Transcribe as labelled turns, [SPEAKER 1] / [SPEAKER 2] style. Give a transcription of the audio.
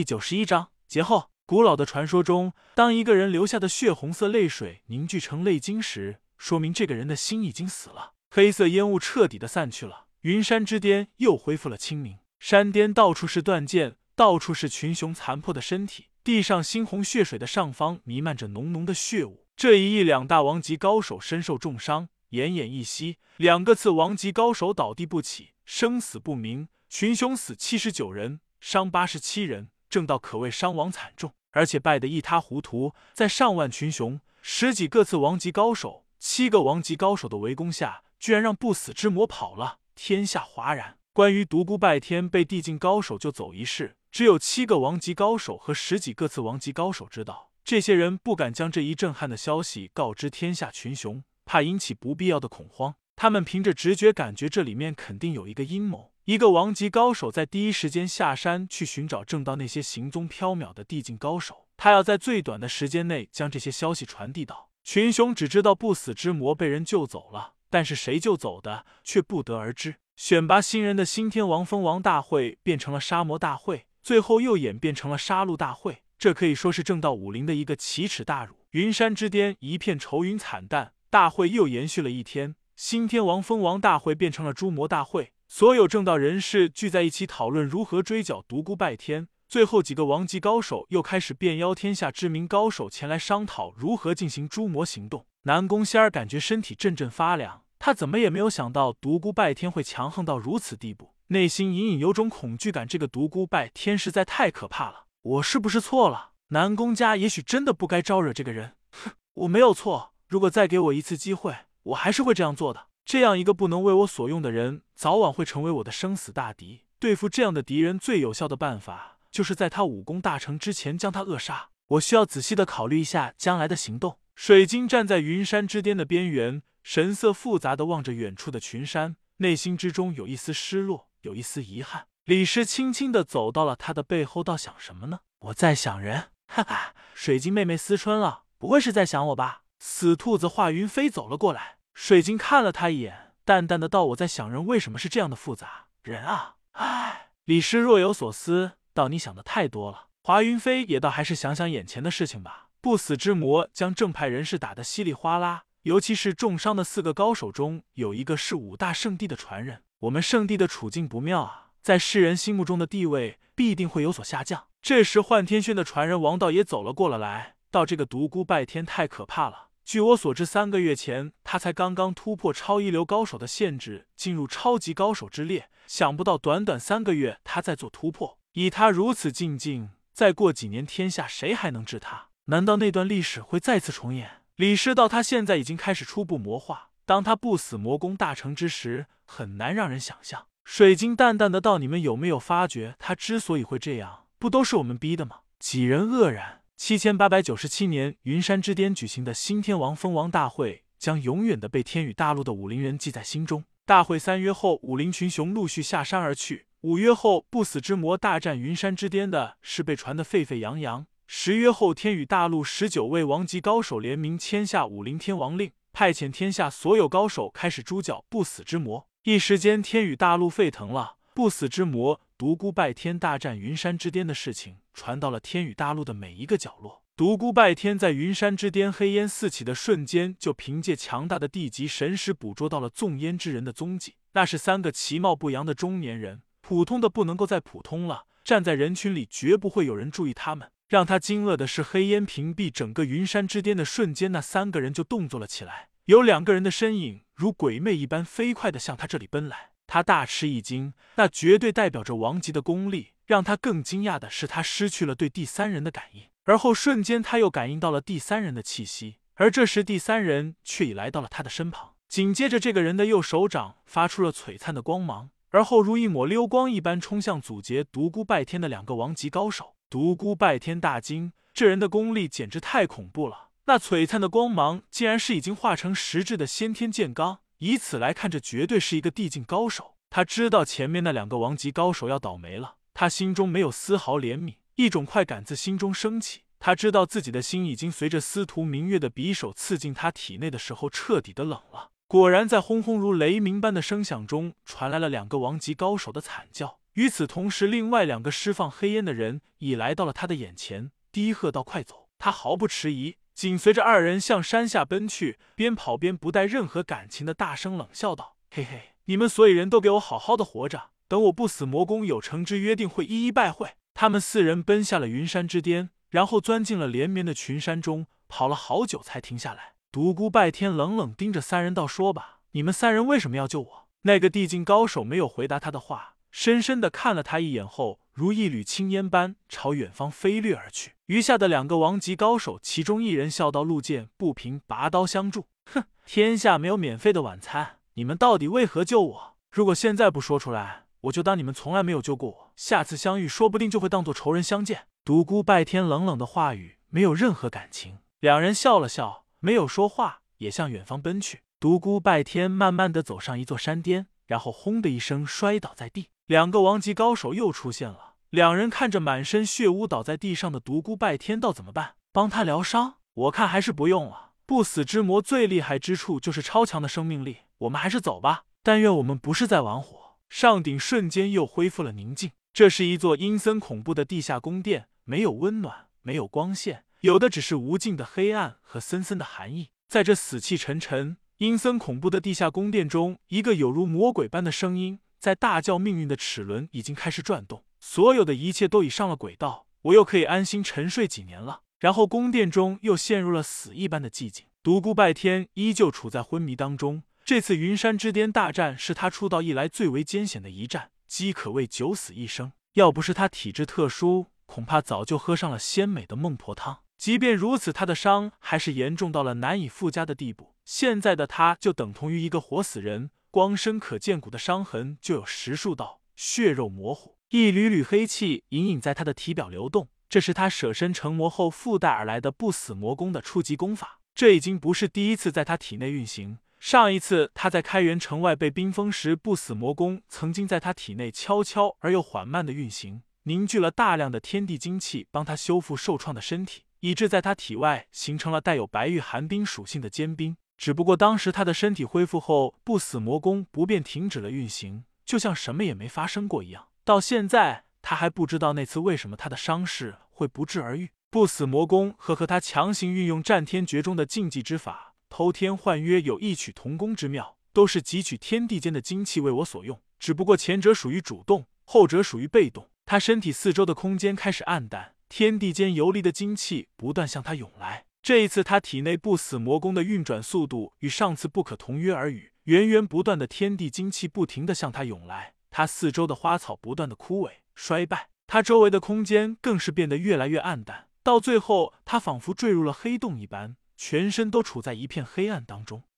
[SPEAKER 1] 第九十一章劫后。古老的传说中，当一个人流下的血红色泪水凝聚成泪晶时，说明这个人的心已经死了。黑色烟雾彻底的散去了，云山之巅又恢复了清明。山巅到处是断剑，到处是群雄残破的身体，地上猩红血水的上方弥漫着浓浓的血雾。这一役，两大王级高手身受重伤，奄奄一息；两个次王级高手倒地不起，生死不明。群雄死七十九人，伤八十七人，正道可谓伤亡惨重。而且败得一塌糊涂，在上万群雄、十几个次王级高手、七个王级高手的围攻下，居然让不死之魔跑了，天下哗然。关于独孤拜天被地境高手救走一事，只有七个王级高手和十几个次王级高手知道。这些人不敢将这一震撼的消息告知天下群雄，怕引起不必要的恐慌。他们凭着直觉感觉这里面肯定有一个阴谋。一个王级高手在第一时间下山去寻找正道那些行踪飘渺的地境高手，他要在最短的时间内将这些消息传递到群雄。只知道不死之魔被人救走了，但是谁救走的却不得而知。选拔新人的新天王封王大会变成了杀魔大会，最后又演变成了杀戮大会，这可以说是正道武林的一个奇耻大辱。云山之巅一片愁云惨淡，大会又延续了一天，新天王封王大会变成了诛魔大会。所有正道人士聚在一起讨论如何追剿独孤拜天。最后几个王级高手又开始遍邀天下知名高手前来商讨如何进行诛魔行动。南宫仙儿感觉身体阵阵发凉，他怎么也没有想到独孤拜天会强横到如此地步，内心隐隐有种恐惧感。这个独孤拜天实在太可怕了，我是不是错了？南宫家也许真的不该招惹这个人。哼，我没有错。如果再给我一次机会，我还是会这样做的。这样一个不能为我所用的人，早晚会成为我的生死大敌。对付这样的敌人，最有效的办法就是在他武功大成之前将他扼杀。我需要仔细的考虑一下将来的行动。水晶站在云山之巅的边缘，神色复杂的望着远处的群山，内心之中有一丝失落，有一丝遗憾。李师轻轻的走到了他的背后，道：“想什么呢？我在想人。哈哈，水晶妹妹思春了，不会是在想我吧？”死兔子华云飞走了过来。水晶看了他一眼，淡淡的道：“我在想人为什么是这样的复杂人啊？”唉，李师若有所思道：“你想的太多了。”华云飞也倒还是想想眼前的事情吧。不死之魔将正派人士打得稀里哗啦，尤其是重伤的四个高手中，有一个是五大圣地的传人。我们圣地的处境不妙啊，在世人心目中的地位必定会有所下降。这时，幻天轩的传人王道也走了过来，道：“这个独孤拜天太可怕了。”据我所知，三个月前他才刚刚突破超一流高手的限制，进入超级高手之列。想不到短短三个月，他在做突破。以他如此进境，再过几年，天下谁还能治他？难道那段历史会再次重演？李师道他现在已经开始初步魔化，当他不死魔功大成之时，很难让人想象。水晶淡淡的道：“你们有没有发觉，他之所以会这样，不都是我们逼的吗？”几人愕然。七千八百九十七年，云山之巅举行的新天王封王大会，将永远的被天宇大陆的武林人记在心中。大会三约后，武林群雄陆续下山而去。五约后，不死之魔大战云山之巅的事被传得沸沸扬扬。十约后，天宇大陆十九位王级高手联名签下武林天王令，派遣天下所有高手开始诛剿不死之魔。一时间，天宇大陆沸腾了。不死之魔独孤拜天大战云山之巅的事情传到了天宇大陆的每一个角落。独孤拜天在云山之巅黑烟四起的瞬间，就凭借强大的地级神识捕捉到了纵烟之人的踪迹。那是三个其貌不扬的中年人，普通的不能够再普通了。站在人群里，绝不会有人注意他们。让他惊愕的是，黑烟屏蔽整个云山之巅的瞬间，那三个人就动作了起来。有两个人的身影如鬼魅一般飞快的向他这里奔来。他大吃一惊，那绝对代表着王级的功力。让他更惊讶的是，他失去了对第三人的感应，而后瞬间他又感应到了第三人的气息。而这时，第三人却已来到了他的身旁。紧接着，这个人的右手掌发出了璀璨的光芒，而后如一抹溜光一般冲向阻截独孤拜天的两个王级高手。独孤拜天大惊，这人的功力简直太恐怖了！那璀璨的光芒竟然是已经化成实质的先天剑罡。以此来看，这绝对是一个地境高手。他知道前面那两个王级高手要倒霉了，他心中没有丝毫怜悯，一种快感自心中升起。他知道自己的心已经随着司徒明月的匕首刺进他体内的时候，彻底的冷了。果然，在轰轰如雷鸣般的声响中，传来了两个王级高手的惨叫。与此同时，另外两个释放黑烟的人已来到了他的眼前，低喝道：“快走！”他毫不迟疑，紧随着二人向山下奔去，边跑边不带任何感情的大声冷笑道：“嘿嘿，你们所有人都给我好好的活着，等我不死魔宫有成之约定会一一拜会。”他们四人奔下了云山之巅，然后钻进了连绵的群山中，跑了好久才停下来。独孤拜天冷冷盯着三人道：“说吧，你们三人为什么要救我？”那个地境高手没有回答他的话。深深的看了他一眼后，如一缕青烟般朝远方飞掠而去。余下的两个王级高手，其中一人笑道：“陆剑不平，拔刀相助。哼，天下没有免费的晚餐，你们到底为何救我？如果现在不说出来，我就当你们从来没有救过我。下次相遇，说不定就会当做仇人相见。”独孤拜天冷冷的话语没有任何感情。两人笑了笑，没有说话，也向远方奔去。独孤拜天慢慢的走上一座山巅，然后轰的一声摔倒在地。两个王级高手又出现了，两人看着满身血污倒在地上的独孤拜天道：“怎么办？帮他疗伤？我看还是不用了。不死之魔最厉害之处就是超强的生命力，我们还是走吧。但愿我们不是在玩火。”上顶瞬间又恢复了宁静。这是一座阴森恐怖的地下宫殿，没有温暖，没有光线，有的只是无尽的黑暗和森森的寒意。在这死气沉沉、阴森恐怖的地下宫殿中，一个有如魔鬼般的声音。在大叫，命运的齿轮已经开始转动，所有的一切都已上了轨道，我又可以安心沉睡几年了。然后宫殿中又陷入了死一般的寂静，独孤拜天依旧处在昏迷当中。这次云山之巅大战是他出道以来最为艰险的一战，饥可谓九死一生。要不是他体质特殊，恐怕早就喝上了鲜美的孟婆汤。即便如此，他的伤还是严重到了难以复加的地步。现在的他就等同于一个活死人。光深可见骨的伤痕就有十数道，血肉模糊，一缕缕黑气隐隐在他的体表流动。这是他舍身成魔后附带而来的不死魔功的初级功法。这已经不是第一次在他体内运行。上一次他在开元城外被冰封时，不死魔功曾经在他体内悄悄而又缓慢的运行，凝聚了大量的天地精气，帮他修复受创的身体，以致在他体外形成了带有白玉寒冰属性的坚冰。只不过当时他的身体恢复后，不死魔功不便停止了运行，就像什么也没发生过一样。到现在，他还不知道那次为什么他的伤势会不治而愈。不死魔功和和他强行运用战天诀中的禁忌之法偷天换约有异曲同工之妙，都是汲取天地间的精气为我所用。只不过前者属于主动，后者属于被动。他身体四周的空间开始暗淡，天地间游离的精气不断向他涌来。这一次，他体内不死魔功的运转速度与上次不可同日而语，源源不断的天地精气不停的向他涌来，他四周的花草不断的枯萎衰败，他周围的空间更是变得越来越暗淡，到最后，他仿佛坠入了黑洞一般，全身都处在一片黑暗当中。